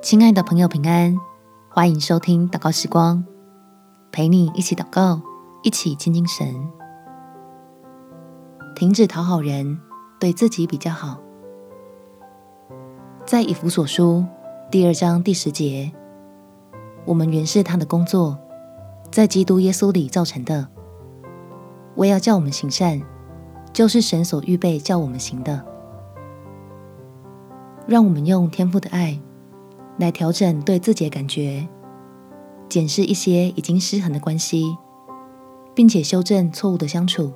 亲爱的朋友，平安！欢迎收听祷告时光，陪你一起祷告，一起亲近神。停止讨好人，对自己比较好。在以弗所书第二章第十节，我们原是他的工作，在基督耶稣里造成的。为要叫我们行善，就是神所预备叫我们行的。让我们用天父的爱来调整对自己的感觉，检视一些已经失衡的关系，并且修正错误的相处，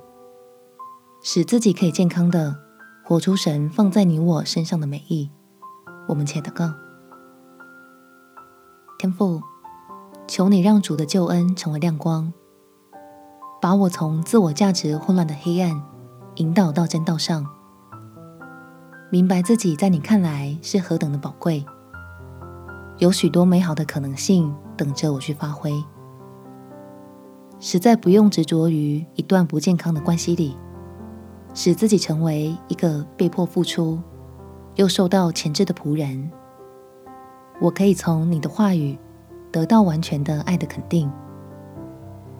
使自己可以健康的活出神放在你我身上的美意。我们且祷告：天父，求你让主的救恩成为亮光，把我从自我价值混乱的黑暗引导到正道上。明白自己在你看来是何等的宝贵，有许多美好的可能性等着我去发挥。实在不用执着于一段不健康的关系里，使自己成为一个被迫付出又受到牵制的仆人。我可以从你的话语得到完全的爱的肯定，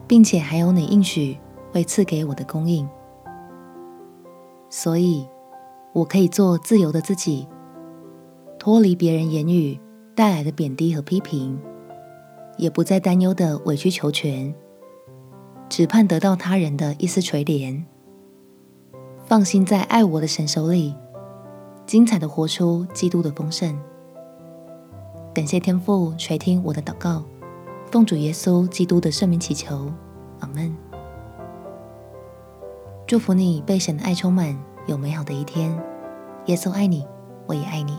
并且还有你应许会赐给我的供应。所以。我可以做自由的自己，脱离别人言语带来的贬低和批评，也不再担忧的委曲求全，只盼得到他人的一丝垂怜。放心在爱我的神手里，精彩的活出基督的丰盛。感谢天父垂听我的祷告，奉主耶稣基督的圣名祈求，阿门。祝福你被神的爱充满。有美好的一天，耶稣爱你，我也爱你。